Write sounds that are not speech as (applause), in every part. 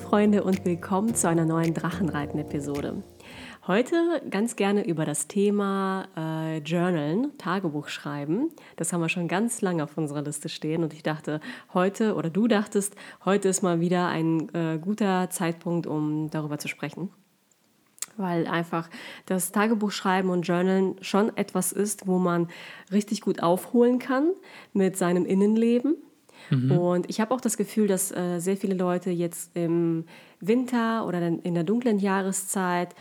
Freunde und willkommen zu einer neuen Drachenreiten-Episode. Heute ganz gerne über das Thema äh, Journalen, Tagebuch schreiben. Das haben wir schon ganz lange auf unserer Liste stehen und ich dachte heute, oder du dachtest, heute ist mal wieder ein äh, guter Zeitpunkt, um darüber zu sprechen. Weil einfach das Tagebuchschreiben und Journalen schon etwas ist, wo man richtig gut aufholen kann mit seinem Innenleben Mhm. Und ich habe auch das Gefühl, dass äh, sehr viele Leute jetzt im Winter oder in der dunklen Jahreszeit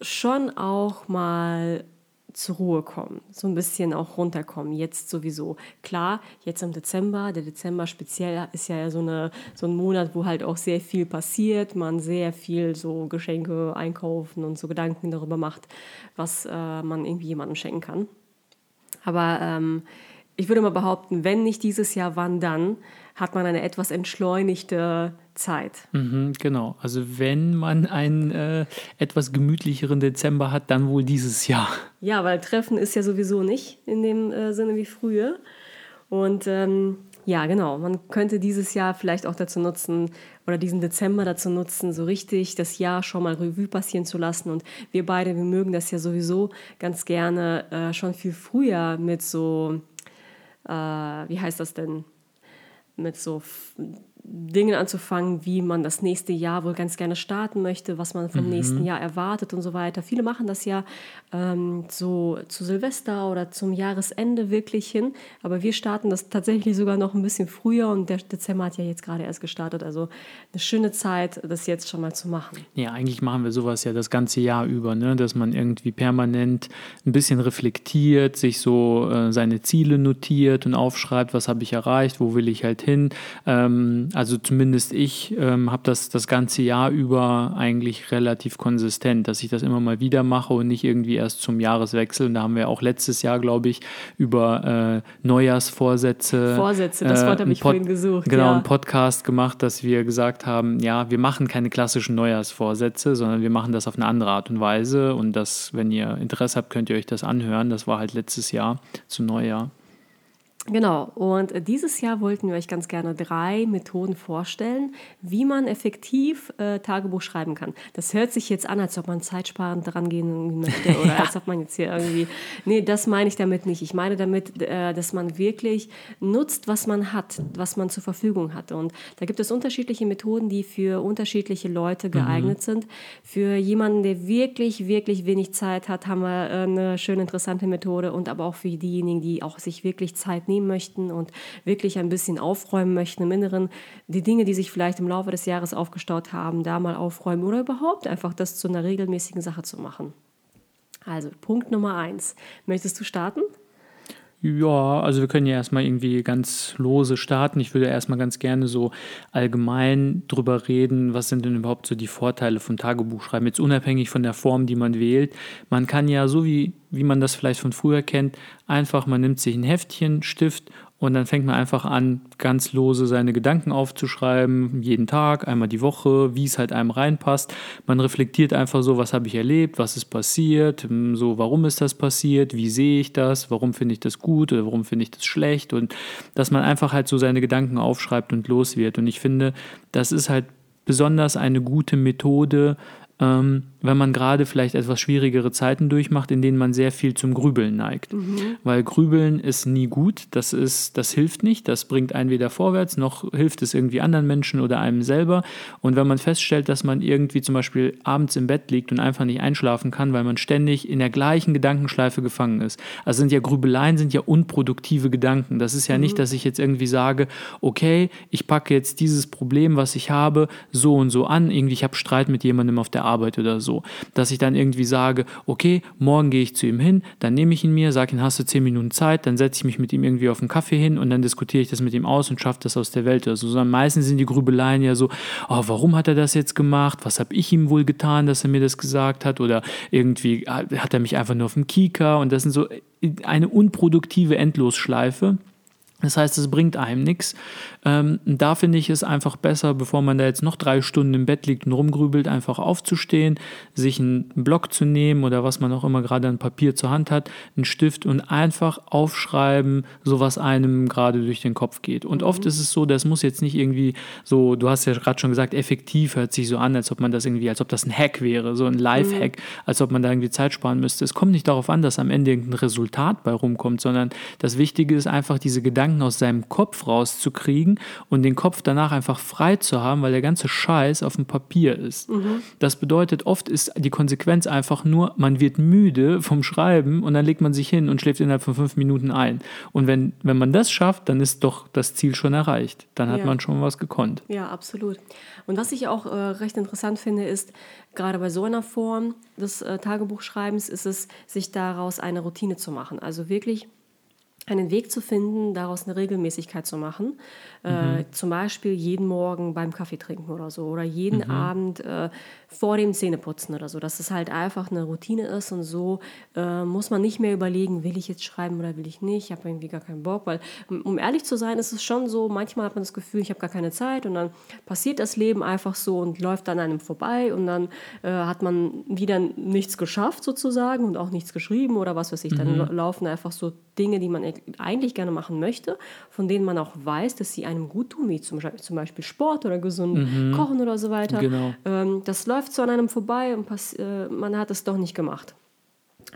schon auch mal zur Ruhe kommen, so ein bisschen auch runterkommen. Jetzt sowieso. Klar, jetzt im Dezember, der Dezember speziell ist ja so, eine, so ein Monat, wo halt auch sehr viel passiert, man sehr viel so Geschenke einkaufen und so Gedanken darüber macht, was äh, man irgendwie jemandem schenken kann. Aber ähm, ich würde mal behaupten, wenn nicht dieses Jahr, wann dann, hat man eine etwas entschleunigte Zeit. Mhm, genau. Also wenn man einen äh, etwas gemütlicheren Dezember hat, dann wohl dieses Jahr. Ja, weil Treffen ist ja sowieso nicht in dem äh, Sinne wie früher. Und ähm, ja, genau. Man könnte dieses Jahr vielleicht auch dazu nutzen oder diesen Dezember dazu nutzen, so richtig das Jahr schon mal Revue passieren zu lassen. Und wir beide, wir mögen das ja sowieso ganz gerne äh, schon viel früher mit so äh, wie heißt das denn, mit so Dingen anzufangen, wie man das nächste Jahr wohl ganz gerne starten möchte, was man vom mhm. nächsten Jahr erwartet und so weiter. Viele machen das ja ähm, so zu Silvester oder zum Jahresende wirklich hin, aber wir starten das tatsächlich sogar noch ein bisschen früher und der Dezember hat ja jetzt gerade erst gestartet. Also eine schöne Zeit, das jetzt schon mal zu machen. Ja, eigentlich machen wir sowas ja das ganze Jahr über, ne? dass man irgendwie permanent ein bisschen reflektiert, sich so äh, seine Ziele notiert und aufschreibt, was habe ich erreicht, wo will ich halt hin. Ähm, also zumindest ich ähm, habe das das ganze Jahr über eigentlich relativ konsistent, dass ich das immer mal wieder mache und nicht irgendwie erst zum Jahreswechsel. Und da haben wir auch letztes Jahr, glaube ich, über äh, Neujahrsvorsätze. Vorsätze, das Wort äh, habe ich vorhin gesucht. Genau, ja. einen Podcast gemacht, dass wir gesagt haben, ja, wir machen keine klassischen Neujahrsvorsätze, sondern wir machen das auf eine andere Art und Weise. Und das, wenn ihr Interesse habt, könnt ihr euch das anhören. Das war halt letztes Jahr zu Neujahr. Genau, und dieses Jahr wollten wir euch ganz gerne drei Methoden vorstellen, wie man effektiv äh, Tagebuch schreiben kann. Das hört sich jetzt an, als ob man zeitsparend dran gehen möchte (laughs) oder ja. als ob man jetzt hier irgendwie. Nee, das meine ich damit nicht. Ich meine damit, äh, dass man wirklich nutzt, was man hat, was man zur Verfügung hat. Und da gibt es unterschiedliche Methoden, die für unterschiedliche Leute mhm. geeignet mhm. sind. Für jemanden, der wirklich, wirklich wenig Zeit hat, haben wir äh, eine schöne, interessante Methode und aber auch für diejenigen, die auch sich wirklich Zeit nehmen möchten und wirklich ein bisschen aufräumen möchten im Inneren, die Dinge, die sich vielleicht im Laufe des Jahres aufgestaut haben, da mal aufräumen oder überhaupt einfach das zu einer regelmäßigen Sache zu machen. Also Punkt Nummer eins. Möchtest du starten? Ja, also wir können ja erstmal irgendwie ganz lose starten. Ich würde erstmal ganz gerne so allgemein drüber reden, was sind denn überhaupt so die Vorteile von Tagebuchschreiben, jetzt unabhängig von der Form, die man wählt. Man kann ja, so wie, wie man das vielleicht von früher kennt, einfach, man nimmt sich ein Heftchen, Stift und dann fängt man einfach an, ganz lose seine Gedanken aufzuschreiben, jeden Tag, einmal die Woche, wie es halt einem reinpasst. Man reflektiert einfach so, was habe ich erlebt, was ist passiert, hm, so warum ist das passiert, wie sehe ich das, warum finde ich das gut oder warum finde ich das schlecht und dass man einfach halt so seine Gedanken aufschreibt und los wird. Und ich finde, das ist halt besonders eine gute Methode, ähm, wenn man gerade vielleicht etwas schwierigere Zeiten durchmacht, in denen man sehr viel zum Grübeln neigt. Mhm. Weil Grübeln ist nie gut, das, ist, das hilft nicht, das bringt einen weder vorwärts, noch hilft es irgendwie anderen Menschen oder einem selber. Und wenn man feststellt, dass man irgendwie zum Beispiel abends im Bett liegt und einfach nicht einschlafen kann, weil man ständig in der gleichen Gedankenschleife gefangen ist. Also sind ja Grübeleien, sind ja unproduktive Gedanken. Das ist ja mhm. nicht, dass ich jetzt irgendwie sage, okay, ich packe jetzt dieses Problem, was ich habe, so und so an. Irgendwie, ich habe Streit mit jemandem auf der Arbeit oder so so, dass ich dann irgendwie sage, okay, morgen gehe ich zu ihm hin, dann nehme ich ihn mir, sage ihm, hast du zehn Minuten Zeit, dann setze ich mich mit ihm irgendwie auf einen Kaffee hin und dann diskutiere ich das mit ihm aus und schaffe das aus der Welt oder so. Sondern meistens sind die Grübeleien ja so, oh, warum hat er das jetzt gemacht? Was habe ich ihm wohl getan, dass er mir das gesagt hat? Oder irgendwie hat er mich einfach nur auf dem Kieker und das sind so eine unproduktive Endlosschleife. Das heißt, es bringt einem nichts. Ähm, da finde ich es einfach besser, bevor man da jetzt noch drei Stunden im Bett liegt und rumgrübelt, einfach aufzustehen, sich einen Block zu nehmen oder was man auch immer gerade an Papier zur Hand hat, einen Stift und einfach aufschreiben, so was einem gerade durch den Kopf geht. Und oft ist es so, das muss jetzt nicht irgendwie so, du hast ja gerade schon gesagt, effektiv hört sich so an, als ob man das irgendwie, als ob das ein Hack wäre, so ein Live-Hack, mhm. als ob man da irgendwie Zeit sparen müsste. Es kommt nicht darauf an, dass am Ende irgendein Resultat bei rumkommt, sondern das Wichtige ist einfach, diese Gedanken aus seinem Kopf rauszukriegen kriegen und den Kopf danach einfach frei zu haben, weil der ganze Scheiß auf dem Papier ist. Mhm. Das bedeutet, oft ist die Konsequenz einfach nur, man wird müde vom Schreiben und dann legt man sich hin und schläft innerhalb von fünf Minuten ein. Und wenn, wenn man das schafft, dann ist doch das Ziel schon erreicht. Dann hat ja. man schon was gekonnt. Ja, absolut. Und was ich auch äh, recht interessant finde, ist, gerade bei so einer Form des äh, Tagebuchschreibens, ist es, sich daraus eine Routine zu machen. Also wirklich einen Weg zu finden, daraus eine Regelmäßigkeit zu machen. Äh, mhm. Äh, zum Beispiel jeden Morgen beim Kaffee trinken oder so oder jeden mhm. Abend äh, vor dem Zähneputzen oder so, dass es halt einfach eine Routine ist und so äh, muss man nicht mehr überlegen, will ich jetzt schreiben oder will ich nicht, ich habe irgendwie gar keinen Bock, weil um ehrlich zu sein, ist es schon so, manchmal hat man das Gefühl, ich habe gar keine Zeit und dann passiert das Leben einfach so und läuft an einem vorbei und dann äh, hat man wieder nichts geschafft sozusagen und auch nichts geschrieben oder was weiß ich, dann mhm. laufen einfach so Dinge, die man eigentlich gerne machen möchte, von denen man auch weiß, dass sie einem gut tun, wie zum, Beispiel Sport oder gesund mhm. Kochen oder so weiter. Genau. Ähm, das läuft so an einem vorbei und äh, man hat es doch nicht gemacht.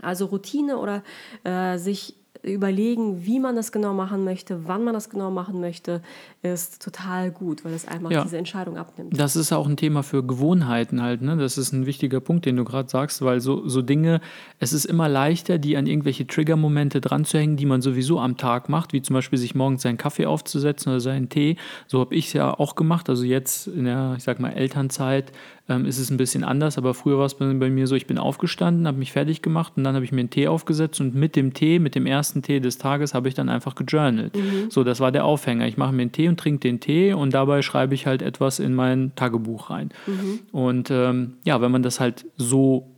Also Routine oder äh, sich überlegen, wie man das genau machen möchte, wann man das genau machen möchte, ist total gut, weil es einfach ja. diese Entscheidung abnimmt. Das ist auch ein Thema für Gewohnheiten halt. Ne? Das ist ein wichtiger Punkt, den du gerade sagst, weil so, so Dinge, es ist immer leichter, die an irgendwelche Triggermomente dran zu hängen, die man sowieso am Tag macht, wie zum Beispiel sich morgens seinen Kaffee aufzusetzen oder seinen Tee. So habe ich es ja auch gemacht. Also jetzt in der, ich sag mal, Elternzeit ähm, ist es ein bisschen anders, aber früher war es bei, bei mir so, ich bin aufgestanden, habe mich fertig gemacht und dann habe ich mir einen Tee aufgesetzt und mit dem Tee, mit dem ersten Tee des Tages, habe ich dann einfach gejournalt. Mhm. So, das war der Aufhänger. Ich mache mir einen Tee und trinke den Tee und dabei schreibe ich halt etwas in mein Tagebuch rein. Mhm. Und ähm, ja, wenn man das halt so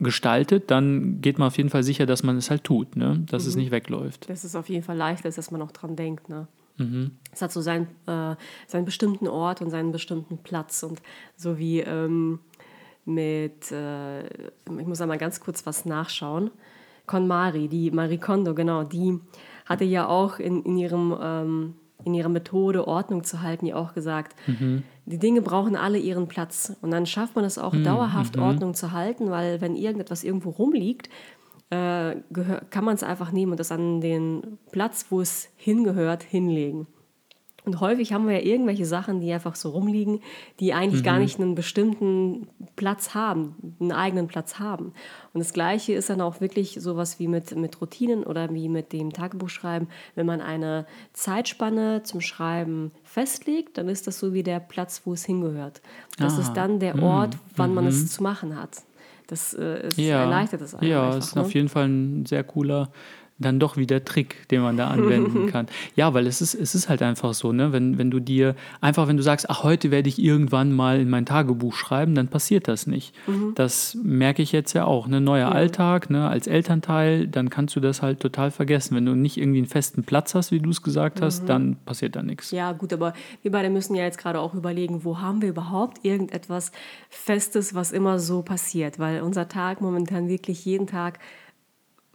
gestaltet, dann geht man auf jeden Fall sicher, dass man es halt tut, ne? dass mhm. es nicht wegläuft. Dass es auf jeden Fall leichter ist, dass man auch dran denkt. Ne? Mhm. Es hat so seinen, äh, seinen bestimmten Ort und seinen bestimmten Platz. Und so wie ähm, mit, äh, ich muss einmal ganz kurz was nachschauen. KonMari, die Marie Kondo, genau, die hatte ja auch in, in, ihrem, ähm, in ihrer Methode Ordnung zu halten, ja auch gesagt, mhm. die Dinge brauchen alle ihren Platz. Und dann schafft man es auch mhm. dauerhaft, mhm. Ordnung zu halten, weil wenn irgendetwas irgendwo rumliegt, äh, kann man es einfach nehmen und das an den Platz, wo es hingehört, hinlegen. Und häufig haben wir ja irgendwelche Sachen, die einfach so rumliegen, die eigentlich mhm. gar nicht einen bestimmten Platz haben, einen eigenen Platz haben. Und das Gleiche ist dann auch wirklich sowas wie mit, mit Routinen oder wie mit dem Tagebuchschreiben. Wenn man eine Zeitspanne zum Schreiben festlegt, dann ist das so wie der Platz, wo es hingehört. Das ah. ist dann der Ort, wann mhm. man es mhm. zu machen hat. Das äh, ist, ja. erleichtert das einfach. Ja, es ist ne? auf jeden Fall ein sehr cooler dann doch wieder Trick, den man da anwenden (laughs) kann. Ja, weil es ist, es ist halt einfach so, ne? wenn, wenn du dir, einfach wenn du sagst, ach, heute werde ich irgendwann mal in mein Tagebuch schreiben, dann passiert das nicht. Mhm. Das merke ich jetzt ja auch. Ne? Neuer ja. Alltag, ne? als Elternteil, dann kannst du das halt total vergessen. Wenn du nicht irgendwie einen festen Platz hast, wie du es gesagt hast, mhm. dann passiert da nichts. Ja, gut, aber wir beide müssen ja jetzt gerade auch überlegen, wo haben wir überhaupt irgendetwas Festes, was immer so passiert, weil unser Tag momentan wirklich jeden Tag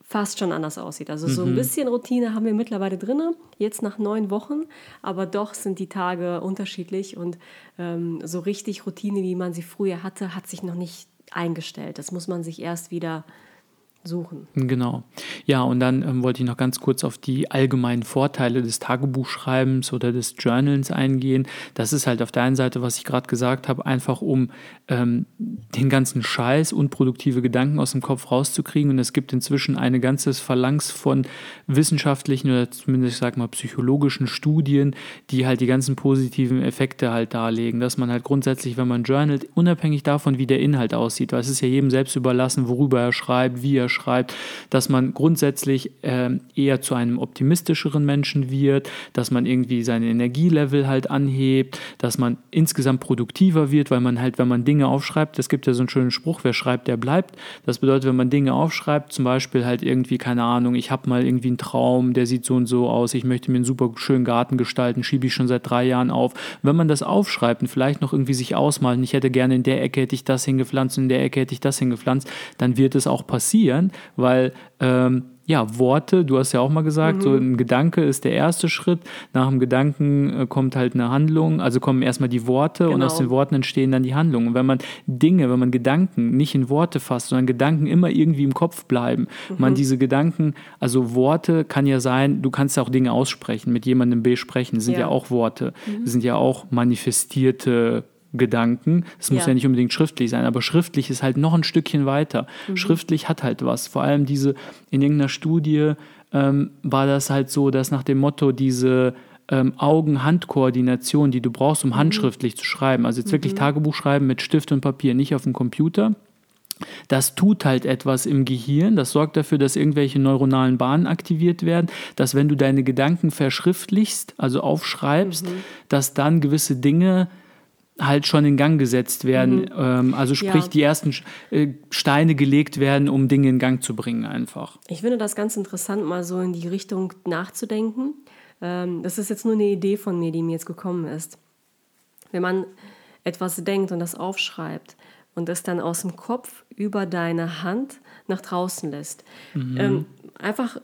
fast schon anders aussieht. Also so ein mhm. bisschen Routine haben wir mittlerweile drin, jetzt nach neun Wochen, aber doch sind die Tage unterschiedlich und ähm, so richtig Routine, wie man sie früher hatte, hat sich noch nicht eingestellt. Das muss man sich erst wieder suchen. Genau. Ja, und dann ähm, wollte ich noch ganz kurz auf die allgemeinen Vorteile des Tagebuchschreibens oder des Journals eingehen. Das ist halt auf der einen Seite, was ich gerade gesagt habe, einfach um ähm, den ganzen Scheiß, unproduktive Gedanken aus dem Kopf rauszukriegen. Und es gibt inzwischen eine ganzes Phalanx von wissenschaftlichen oder zumindest, ich sag mal, psychologischen Studien, die halt die ganzen positiven Effekte halt darlegen. Dass man halt grundsätzlich, wenn man journalt, unabhängig davon, wie der Inhalt aussieht, weil es ist ja jedem selbst überlassen, worüber er schreibt, wie er schreibt, schreibt, dass man grundsätzlich äh, eher zu einem optimistischeren Menschen wird, dass man irgendwie seine Energielevel halt anhebt, dass man insgesamt produktiver wird, weil man halt, wenn man Dinge aufschreibt, es gibt ja so einen schönen Spruch, wer schreibt, der bleibt. Das bedeutet, wenn man Dinge aufschreibt, zum Beispiel halt irgendwie, keine Ahnung, ich habe mal irgendwie einen Traum, der sieht so und so aus, ich möchte mir einen super schönen Garten gestalten, schiebe ich schon seit drei Jahren auf. Wenn man das aufschreibt und vielleicht noch irgendwie sich ausmalt, ich hätte gerne in der Ecke hätte ich das hingepflanzt in der Ecke hätte ich das hingepflanzt, dann wird es auch passieren, weil ähm, ja, Worte, du hast ja auch mal gesagt, mhm. so ein Gedanke ist der erste Schritt. Nach dem Gedanken äh, kommt halt eine Handlung, also kommen erstmal die Worte genau. und aus den Worten entstehen dann die Handlungen. Und wenn man Dinge, wenn man Gedanken nicht in Worte fasst, sondern Gedanken immer irgendwie im Kopf bleiben, mhm. man diese Gedanken, also Worte kann ja sein, du kannst ja auch Dinge aussprechen, mit jemandem besprechen, das sind ja, ja auch Worte, mhm. sind ja auch manifestierte Gedanken. Es muss ja. nicht unbedingt schriftlich sein, aber schriftlich ist halt noch ein Stückchen weiter. Mhm. Schriftlich hat halt was. Vor allem diese, in irgendeiner Studie ähm, war das halt so, dass nach dem Motto diese ähm, Augen-Hand-Koordination, die du brauchst, um mhm. handschriftlich zu schreiben, also jetzt mhm. wirklich Tagebuch schreiben mit Stift und Papier, nicht auf dem Computer. Das tut halt etwas im Gehirn, das sorgt dafür, dass irgendwelche neuronalen Bahnen aktiviert werden, dass wenn du deine Gedanken verschriftlichst, also aufschreibst, mhm. dass dann gewisse Dinge halt schon in Gang gesetzt werden. Mhm. Ähm, also sprich, ja. die ersten äh, Steine gelegt werden, um Dinge in Gang zu bringen einfach. Ich finde das ganz interessant, mal so in die Richtung nachzudenken. Ähm, das ist jetzt nur eine Idee von mir, die mir jetzt gekommen ist. Wenn man etwas denkt und das aufschreibt und es dann aus dem Kopf über deine Hand nach draußen lässt. Mhm. Ähm, einfach,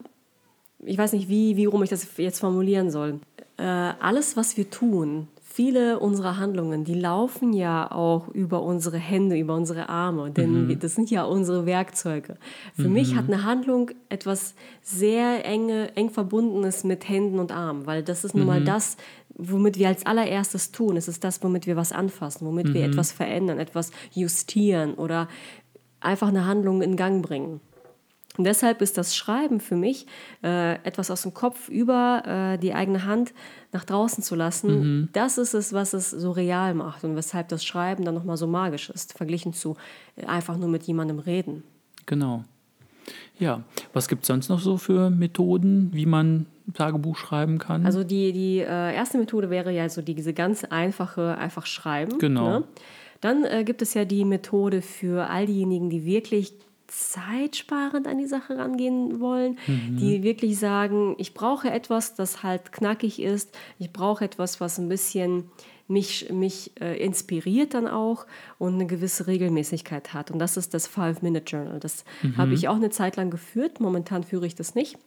ich weiß nicht, wie, wie rum ich das jetzt formulieren soll. Äh, alles, was wir tun, viele unserer Handlungen, die laufen ja auch über unsere Hände, über unsere Arme, denn mhm. das sind ja unsere Werkzeuge. Für mhm. mich hat eine Handlung etwas sehr enge, eng verbundenes mit Händen und Armen, weil das ist nun mal mhm. das, womit wir als allererstes tun. Es ist das, womit wir was anfassen, womit wir mhm. etwas verändern, etwas justieren oder einfach eine Handlung in Gang bringen. Und deshalb ist das Schreiben für mich, äh, etwas aus dem Kopf über äh, die eigene Hand nach draußen zu lassen, mhm. das ist es, was es so real macht und weshalb das Schreiben dann nochmal so magisch ist, verglichen zu äh, einfach nur mit jemandem reden. Genau. Ja, was gibt es sonst noch so für Methoden, wie man Tagebuch schreiben kann? Also die, die äh, erste Methode wäre ja so diese ganz einfache, einfach schreiben. Genau. Ne? Dann äh, gibt es ja die Methode für all diejenigen, die wirklich zeitsparend an die Sache rangehen wollen, mhm. die wirklich sagen, ich brauche etwas, das halt knackig ist, ich brauche etwas, was ein bisschen mich, mich äh, inspiriert dann auch und eine gewisse Regelmäßigkeit hat. Und das ist das Five-Minute-Journal. Das mhm. habe ich auch eine Zeit lang geführt, momentan führe ich das nicht.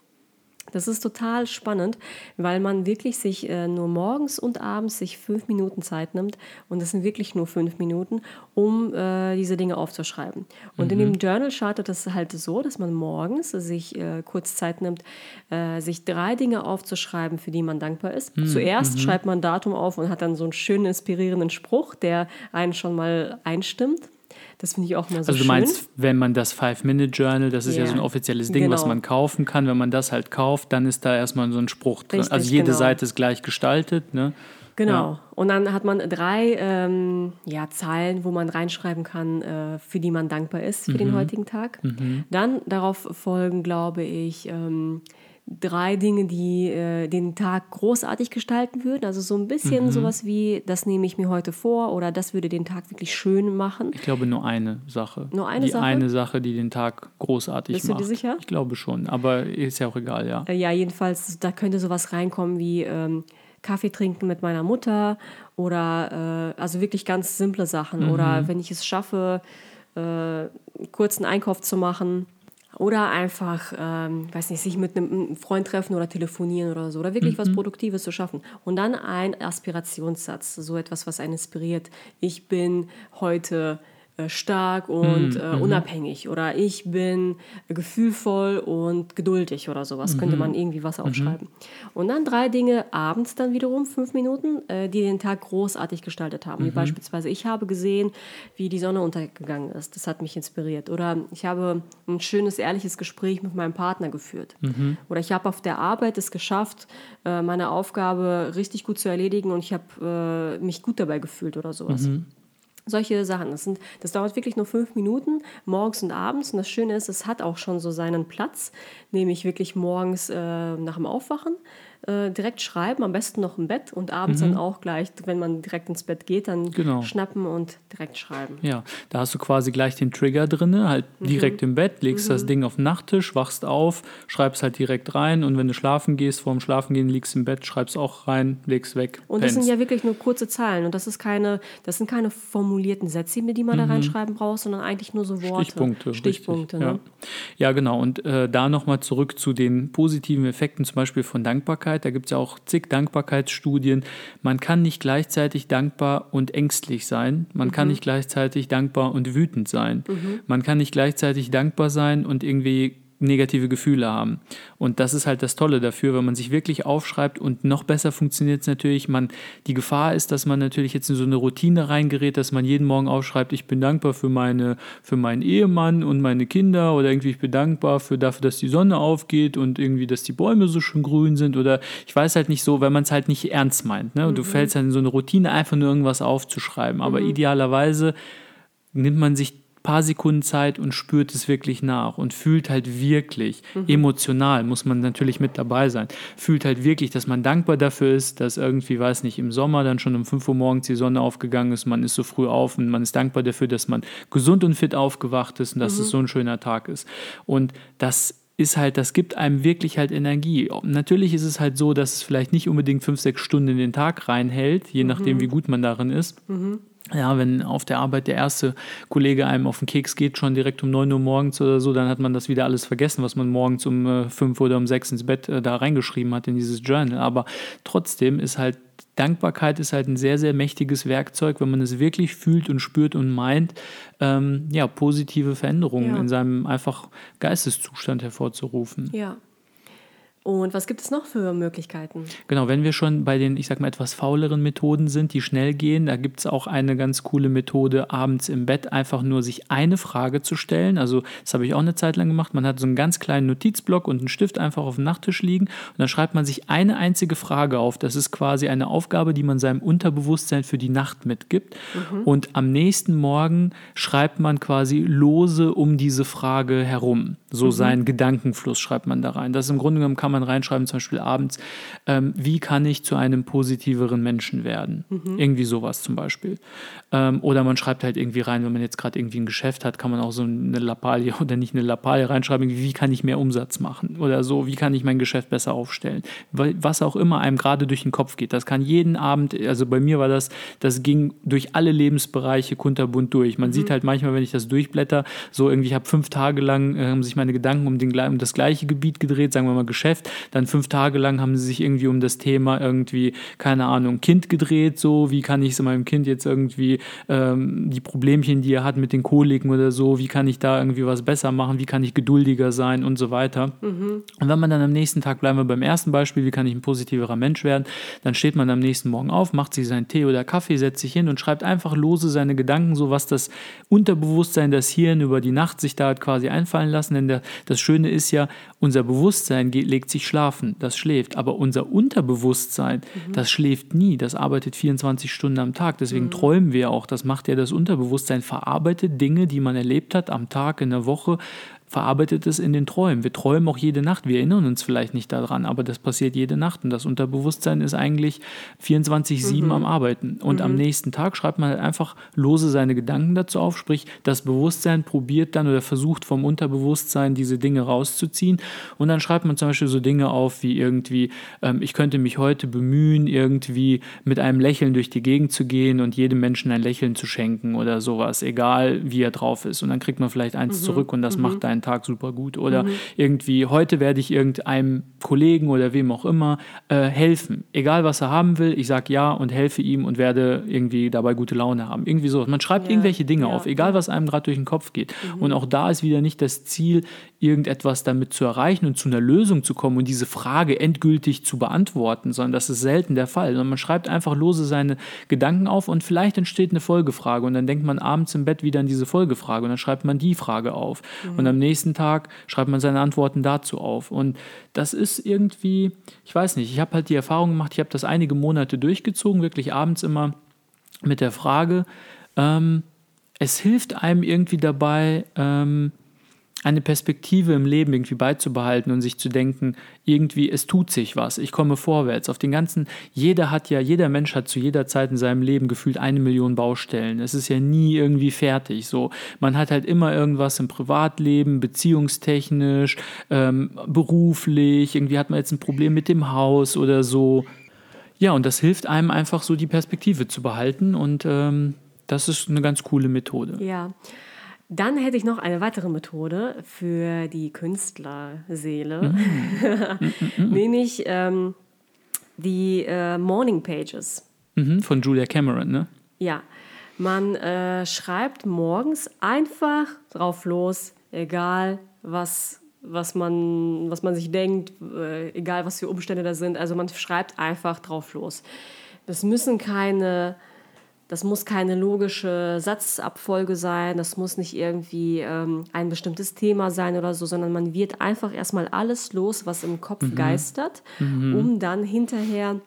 Das ist total spannend, weil man wirklich sich äh, nur morgens und abends sich fünf Minuten Zeit nimmt und das sind wirklich nur fünf Minuten, um äh, diese Dinge aufzuschreiben. Und mhm. in dem Journal startet das halt so, dass man morgens sich äh, kurz Zeit nimmt, äh, sich drei Dinge aufzuschreiben, für die man dankbar ist. Mhm. Zuerst mhm. schreibt man Datum auf und hat dann so einen schönen inspirierenden Spruch, der einen schon mal einstimmt. Das finde ich auch mal so Also du schön. meinst, wenn man das Five-Minute-Journal, das ist yeah. ja so ein offizielles Ding, genau. was man kaufen kann, wenn man das halt kauft, dann ist da erstmal so ein Spruch drin. Richtig, also jede genau. Seite ist gleich gestaltet, ne? Genau. Ja. Und dann hat man drei ähm, ja, Zahlen, wo man reinschreiben kann, äh, für die man dankbar ist für mhm. den heutigen Tag. Mhm. Dann darauf folgen, glaube ich, ähm, drei Dinge, die äh, den Tag großartig gestalten würden. Also so ein bisschen mhm. sowas wie, das nehme ich mir heute vor oder das würde den Tag wirklich schön machen. Ich glaube nur eine Sache. Nur eine die Sache? eine Sache, die den Tag großartig Bist macht. Bist du dir sicher? Ich glaube schon, aber ist ja auch egal, ja. Äh, ja, jedenfalls, da könnte sowas reinkommen wie ähm, Kaffee trinken mit meiner Mutter oder äh, also wirklich ganz simple Sachen. Mhm. Oder wenn ich es schaffe, äh, kurz einen Einkauf zu machen oder einfach, ähm, weiß nicht, sich mit einem Freund treffen oder telefonieren oder so. Oder wirklich mhm. was Produktives zu schaffen. Und dann ein Aspirationssatz, so etwas, was einen inspiriert. Ich bin heute stark und mhm. äh, mhm. unabhängig oder ich bin gefühlvoll und geduldig oder sowas. Mhm. Könnte man irgendwie was mhm. aufschreiben. Mhm. Und dann drei Dinge abends dann wiederum, fünf Minuten, äh, die den Tag großartig gestaltet haben. Wie mhm. beispielsweise, ich habe gesehen, wie die Sonne untergegangen ist. Das hat mich inspiriert. Oder ich habe ein schönes, ehrliches Gespräch mit meinem Partner geführt. Oder ich habe auf der Arbeit es geschafft, äh, meine Aufgabe richtig gut zu erledigen und ich habe äh, mich gut dabei gefühlt oder sowas. Solche Sachen. Das, sind, das dauert wirklich nur fünf Minuten, morgens und abends. Und das Schöne ist, es hat auch schon so seinen Platz, nämlich wirklich morgens äh, nach dem Aufwachen äh, direkt schreiben, am besten noch im Bett und abends mhm. dann auch gleich, wenn man direkt ins Bett geht, dann genau. schnappen und direkt schreiben. Ja, da hast du quasi gleich den Trigger drin, halt mhm. direkt im Bett, legst mhm. das Ding auf den Nachttisch, wachst auf, schreibst halt direkt rein und wenn du schlafen gehst, vorm Schlafengehen liegst im Bett, schreibst auch rein, legst weg. Und pennst. das sind ja wirklich nur kurze Zahlen und das ist keine, das sind keine formulierten Sätze, die man da mhm. reinschreiben braucht, sondern eigentlich nur so Worte. Stichpunkte. Stichpunkte, ne? ja. ja. genau. Und äh, da nochmal zurück zu den positiven Effekten, zum Beispiel von Dankbarkeit. Dankbarkeit, da gibt es ja auch zig Dankbarkeitsstudien. Man kann nicht gleichzeitig dankbar und ängstlich sein. Man mhm. kann nicht gleichzeitig dankbar und wütend sein. Mhm. Man kann nicht gleichzeitig dankbar sein und irgendwie negative Gefühle haben. Und das ist halt das Tolle dafür, wenn man sich wirklich aufschreibt und noch besser funktioniert es natürlich. Man, die Gefahr ist, dass man natürlich jetzt in so eine Routine reingerät, dass man jeden Morgen aufschreibt, ich bin dankbar für, meine, für meinen Ehemann und meine Kinder oder irgendwie ich bin dankbar für dafür, dass die Sonne aufgeht und irgendwie, dass die Bäume so schön grün sind oder ich weiß halt nicht so, wenn man es halt nicht ernst meint. Ne? Und mhm. du fällst halt in so eine Routine, einfach nur irgendwas aufzuschreiben. Aber mhm. idealerweise nimmt man sich paar Sekunden Zeit und spürt es wirklich nach und fühlt halt wirklich, mhm. emotional muss man natürlich mit dabei sein, fühlt halt wirklich, dass man dankbar dafür ist, dass irgendwie, weiß nicht, im Sommer dann schon um 5 Uhr morgens die Sonne aufgegangen ist, man ist so früh auf und man ist dankbar dafür, dass man gesund und fit aufgewacht ist und dass mhm. es so ein schöner Tag ist. Und das ist halt, das gibt einem wirklich halt Energie. Natürlich ist es halt so, dass es vielleicht nicht unbedingt fünf, sechs Stunden in den Tag reinhält, je mhm. nachdem, wie gut man darin ist. Mhm ja, wenn auf der Arbeit der erste Kollege einem auf den Keks geht, schon direkt um 9 Uhr morgens oder so, dann hat man das wieder alles vergessen, was man morgens um äh, 5 oder um 6 ins Bett äh, da reingeschrieben hat in dieses Journal. Aber trotzdem ist halt Dankbarkeit ist halt ein sehr, sehr mächtiges Werkzeug, wenn man es wirklich fühlt und spürt und meint, ähm, ja, positive Veränderungen ja. in seinem einfach Geisteszustand hervorzurufen. Ja, und was gibt es noch für Möglichkeiten? Genau, wenn wir schon bei den, ich sag mal, etwas fauleren Methoden sind, die schnell gehen, da gibt es auch eine ganz coole Methode, abends im Bett einfach nur sich eine Frage zu stellen. Also, das habe ich auch eine Zeit lang gemacht. Man hat so einen ganz kleinen Notizblock und einen Stift einfach auf dem Nachttisch liegen und dann schreibt man sich eine einzige Frage auf. Das ist quasi eine Aufgabe, die man seinem Unterbewusstsein für die Nacht mitgibt. Mhm. Und am nächsten Morgen schreibt man quasi lose um diese Frage herum. So mhm. seinen Gedankenfluss schreibt man da rein. Das im Grunde genommen kann man reinschreiben, zum Beispiel abends, ähm, wie kann ich zu einem positiveren Menschen werden? Mhm. Irgendwie sowas zum Beispiel. Ähm, oder man schreibt halt irgendwie rein, wenn man jetzt gerade irgendwie ein Geschäft hat, kann man auch so eine Lappalie oder nicht eine Lappalie reinschreiben, wie kann ich mehr Umsatz machen? Oder so, wie kann ich mein Geschäft besser aufstellen? Was auch immer einem gerade durch den Kopf geht. Das kann jeden Abend, also bei mir war das, das ging durch alle Lebensbereiche kunterbunt durch. Man mhm. sieht halt manchmal, wenn ich das durchblätter, so irgendwie, ich habe fünf Tage lang, äh, sich meine Gedanken um, den, um das gleiche Gebiet gedreht, sagen wir mal Geschäft. Dann fünf Tage lang haben sie sich irgendwie um das Thema irgendwie, keine Ahnung, Kind gedreht, so, wie kann ich es meinem Kind jetzt irgendwie ähm, die Problemchen, die er hat mit den Koliken oder so, wie kann ich da irgendwie was besser machen, wie kann ich geduldiger sein und so weiter. Mhm. Und wenn man dann am nächsten Tag, bleiben wir beim ersten Beispiel, wie kann ich ein positiverer Mensch werden, dann steht man am nächsten Morgen auf, macht sich seinen Tee oder Kaffee, setzt sich hin und schreibt einfach lose seine Gedanken, so was das Unterbewusstsein, das Hirn über die Nacht sich da hat quasi einfallen lassen. Denn der, das Schöne ist ja, unser Bewusstsein geht, legt sich schlafen, das schläft, aber unser Unterbewusstsein, mhm. das schläft nie, das arbeitet 24 Stunden am Tag. Deswegen mhm. träumen wir auch. Das macht ja das Unterbewusstsein, verarbeitet Dinge, die man erlebt hat am Tag, in der Woche, verarbeitet es in den Träumen. Wir träumen auch jede Nacht. Wir erinnern uns vielleicht nicht daran, aber das passiert jede Nacht. Und das Unterbewusstsein ist eigentlich 24-7 mhm. am Arbeiten. Und mhm. am nächsten Tag schreibt man halt einfach lose seine Gedanken dazu auf. Sprich, das Bewusstsein probiert dann oder versucht vom Unterbewusstsein diese Dinge rauszuziehen. Und dann schreibt man zum Beispiel so Dinge auf wie irgendwie, ähm, ich könnte mich heute bemühen, irgendwie mit einem Lächeln durch die Gegend zu gehen und jedem Menschen ein Lächeln zu schenken oder sowas, egal wie er drauf ist. Und dann kriegt man vielleicht eins mhm. zurück und das mhm. macht dein meinen Tag super gut. Oder mhm. irgendwie, heute werde ich irgendeinem Kollegen oder wem auch immer äh, helfen. Egal, was er haben will, ich sage ja und helfe ihm und werde irgendwie dabei gute Laune haben. Irgendwie so. Man schreibt ja. irgendwelche Dinge ja. auf, egal was einem gerade durch den Kopf geht. Mhm. Und auch da ist wieder nicht das Ziel, irgendetwas damit zu erreichen und zu einer Lösung zu kommen und diese Frage endgültig zu beantworten, sondern das ist selten der Fall. Sondern man schreibt einfach lose seine Gedanken auf und vielleicht entsteht eine Folgefrage und dann denkt man abends im Bett wieder an diese Folgefrage und dann schreibt man die Frage auf. Mhm. Und am nächsten Tag schreibt man seine Antworten dazu auf. Und das ist irgendwie, ich weiß nicht, ich habe halt die Erfahrung gemacht, ich habe das einige Monate durchgezogen, wirklich abends immer mit der Frage, ähm, es hilft einem irgendwie dabei, ähm, eine Perspektive im Leben irgendwie beizubehalten und sich zu denken, irgendwie, es tut sich was, ich komme vorwärts. Auf den ganzen, jeder hat ja, jeder Mensch hat zu jeder Zeit in seinem Leben gefühlt eine Million Baustellen. Es ist ja nie irgendwie fertig. So, man hat halt immer irgendwas im Privatleben, beziehungstechnisch, ähm, beruflich, irgendwie hat man jetzt ein Problem mit dem Haus oder so. Ja, und das hilft einem einfach so die Perspektive zu behalten und ähm, das ist eine ganz coole Methode. Ja. Dann hätte ich noch eine weitere Methode für die Künstlerseele, (laughs) mm. nämlich ähm, die äh, Morning Pages. Mhm, von Julia Cameron, ne? Ja, man äh, schreibt morgens einfach drauf los, egal was, was, man, was man sich denkt, äh, egal was für Umstände da sind. Also man schreibt einfach drauf los. Das müssen keine das muss keine logische Satzabfolge sein, das muss nicht irgendwie ähm, ein bestimmtes Thema sein oder so, sondern man wird einfach erstmal alles los, was im Kopf mhm. geistert, mhm. um dann hinterher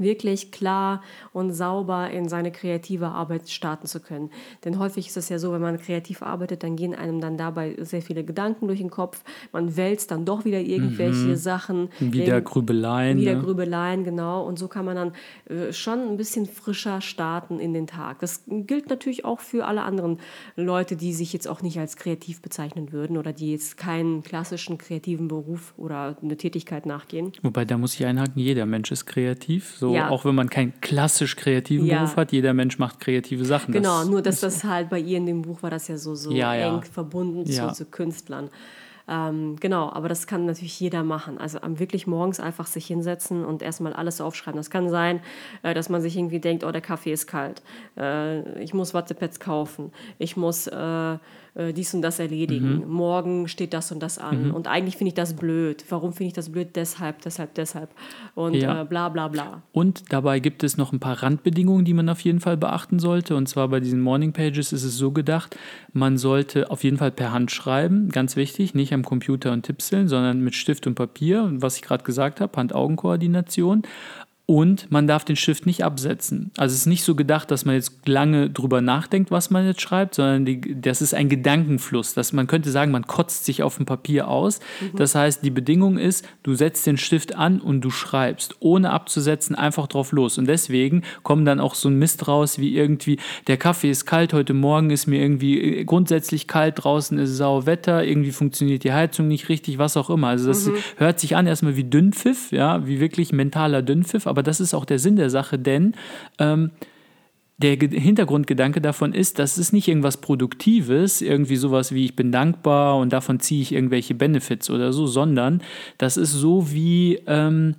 wirklich klar und sauber in seine kreative Arbeit starten zu können. Denn häufig ist es ja so, wenn man kreativ arbeitet, dann gehen einem dann dabei sehr viele Gedanken durch den Kopf. Man wälzt dann doch wieder irgendwelche mhm. Sachen. Wieder Grübeleien. Wieder ne? Grübeleien, genau. Und so kann man dann äh, schon ein bisschen frischer starten in den Tag. Das gilt natürlich auch für alle anderen Leute, die sich jetzt auch nicht als kreativ bezeichnen würden oder die jetzt keinen klassischen kreativen Beruf oder eine Tätigkeit nachgehen. Wobei, da muss ich einhaken, jeder Mensch ist kreativ. So ja. auch wenn man keinen klassisch kreativen ja. Beruf hat, jeder Mensch macht kreative Sachen. Genau, das nur dass das halt bei ihr in dem Buch war das ja so, so ja, eng verbunden zu, zu, Künstlern. Ähm, genau, aber das kann natürlich jeder machen. Also wirklich morgens einfach sich hinsetzen und erstmal alles aufschreiben. Das kann sein, äh, dass man sich irgendwie denkt, oh, der Kaffee ist kalt. Äh, ich muss Wattepads kaufen. Ich muss äh, äh, dies und das erledigen. Mhm. Morgen steht das und das an. Mhm. Und eigentlich finde ich das blöd. Warum finde ich das blöd? Deshalb, deshalb, deshalb. Und ja. äh, bla bla bla. Und dabei gibt es noch ein paar Randbedingungen, die man auf jeden Fall beachten sollte. Und zwar bei diesen Morning Pages ist es so gedacht, man sollte auf jeden Fall per Hand schreiben, ganz wichtig, nicht am Computer und Tippseln, sondern mit Stift und Papier. Was ich gerade gesagt habe, Hand-Augen-Koordination. Und man darf den Stift nicht absetzen. Also es ist nicht so gedacht, dass man jetzt lange drüber nachdenkt, was man jetzt schreibt, sondern die, das ist ein Gedankenfluss. Das, man könnte sagen, man kotzt sich auf dem Papier aus. Mhm. Das heißt, die Bedingung ist, du setzt den Stift an und du schreibst, ohne abzusetzen, einfach drauf los. Und deswegen kommen dann auch so ein Mist raus, wie irgendwie, der Kaffee ist kalt, heute Morgen ist mir irgendwie äh, grundsätzlich kalt, draußen ist sau Wetter, irgendwie funktioniert die Heizung nicht richtig, was auch immer. Also das mhm. hört sich an erstmal wie Dünnpfiff, ja, wie wirklich mentaler Dünnpfiff, aber aber das ist auch der Sinn der Sache, denn ähm, der Hintergrundgedanke davon ist, dass es nicht irgendwas Produktives, irgendwie sowas wie ich bin dankbar und davon ziehe ich irgendwelche Benefits oder so, sondern das ist so wie ähm,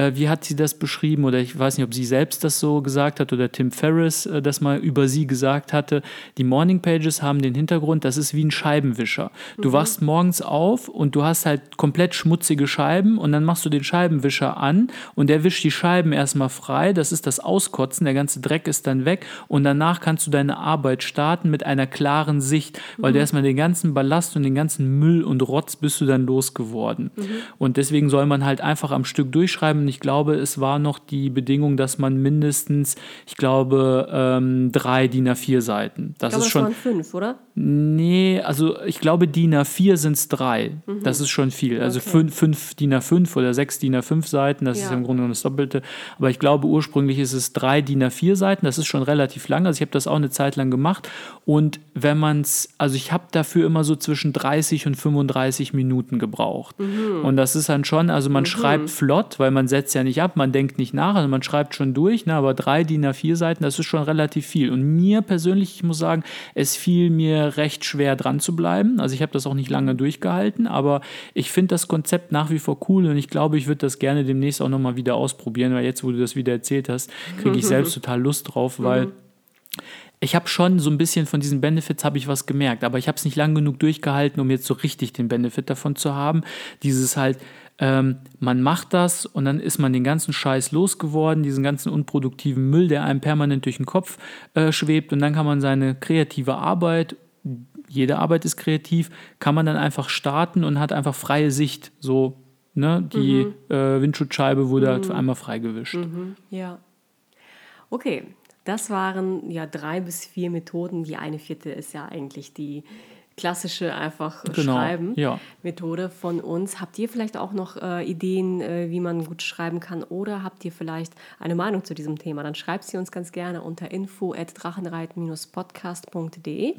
äh, wie hat sie das beschrieben? Oder ich weiß nicht, ob sie selbst das so gesagt hat oder Tim Ferriss äh, das mal über sie gesagt hatte. Die Morning Pages haben den Hintergrund, das ist wie ein Scheibenwischer. Du mhm. wachst morgens auf und du hast halt komplett schmutzige Scheiben und dann machst du den Scheibenwischer an und der wischt die Scheiben erstmal frei. Das ist das Auskotzen, der ganze Dreck ist dann weg und danach kannst du deine Arbeit starten mit einer klaren Sicht, weil mhm. du erstmal den ganzen Ballast und den ganzen Müll und Rotz bist du dann losgeworden. Mhm. Und deswegen soll man halt einfach am Stück durchschreiben ich glaube, es war noch die Bedingung, dass man mindestens, ich glaube, ähm, drei DIN A4 Seiten. Das glaube, ist schon. Das waren fünf, oder? Nee, also ich glaube, DIN A4 sind es drei. Mhm. Das ist schon viel. Also okay. fünf, fünf DIN A5 oder sechs DIN A5 Seiten, das ja. ist im Grunde genommen das Doppelte. Aber ich glaube, ursprünglich ist es drei DIN A4 Seiten. Das ist schon relativ lang. Also ich habe das auch eine Zeit lang gemacht. Und wenn man es, also ich habe dafür immer so zwischen 30 und 35 Minuten gebraucht. Mhm. Und das ist dann schon, also man mhm. schreibt flott, weil man setzt ja nicht ab, man denkt nicht nach, also man schreibt schon durch, ne, aber drei DIN A4 Seiten, das ist schon relativ viel. Und mir persönlich, ich muss sagen, es fiel mir recht schwer dran zu bleiben. Also ich habe das auch nicht lange durchgehalten, aber ich finde das Konzept nach wie vor cool und ich glaube, ich würde das gerne demnächst auch nochmal wieder ausprobieren, weil jetzt, wo du das wieder erzählt hast, kriege ich selbst (laughs) total Lust drauf, weil mhm. ich habe schon so ein bisschen von diesen Benefits habe ich was gemerkt, aber ich habe es nicht lang genug durchgehalten, um jetzt so richtig den Benefit davon zu haben. Dieses halt, ähm, man macht das und dann ist man den ganzen Scheiß losgeworden, diesen ganzen unproduktiven Müll, der einem permanent durch den Kopf äh, schwebt und dann kann man seine kreative Arbeit jede Arbeit ist kreativ, kann man dann einfach starten und hat einfach freie Sicht. So, ne, die mhm. äh, Windschutzscheibe wurde mhm. halt einmal freigewischt. Mhm. Ja. Okay, Das waren ja drei bis vier Methoden. Die eine vierte ist ja eigentlich die klassische einfach Genau, Schreiben ja. Methode von uns. Habt ihr vielleicht auch noch äh, Ideen, äh, wie man gut schreiben kann oder habt ihr vielleicht eine Meinung zu diesem Thema? Dann schreibt sie uns ganz gerne unter info at drachenreiten-podcast.de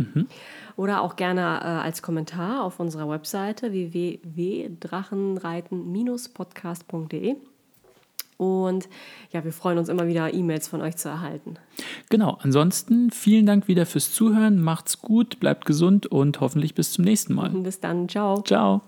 oder auch gerne äh, als Kommentar auf unserer Webseite www.drachenreiten-podcast.de. Und ja, wir freuen uns immer wieder, E-Mails von euch zu erhalten. Genau, ansonsten vielen Dank wieder fürs Zuhören, macht's gut, bleibt gesund und hoffentlich bis zum nächsten Mal. Bis dann, ciao. Ciao.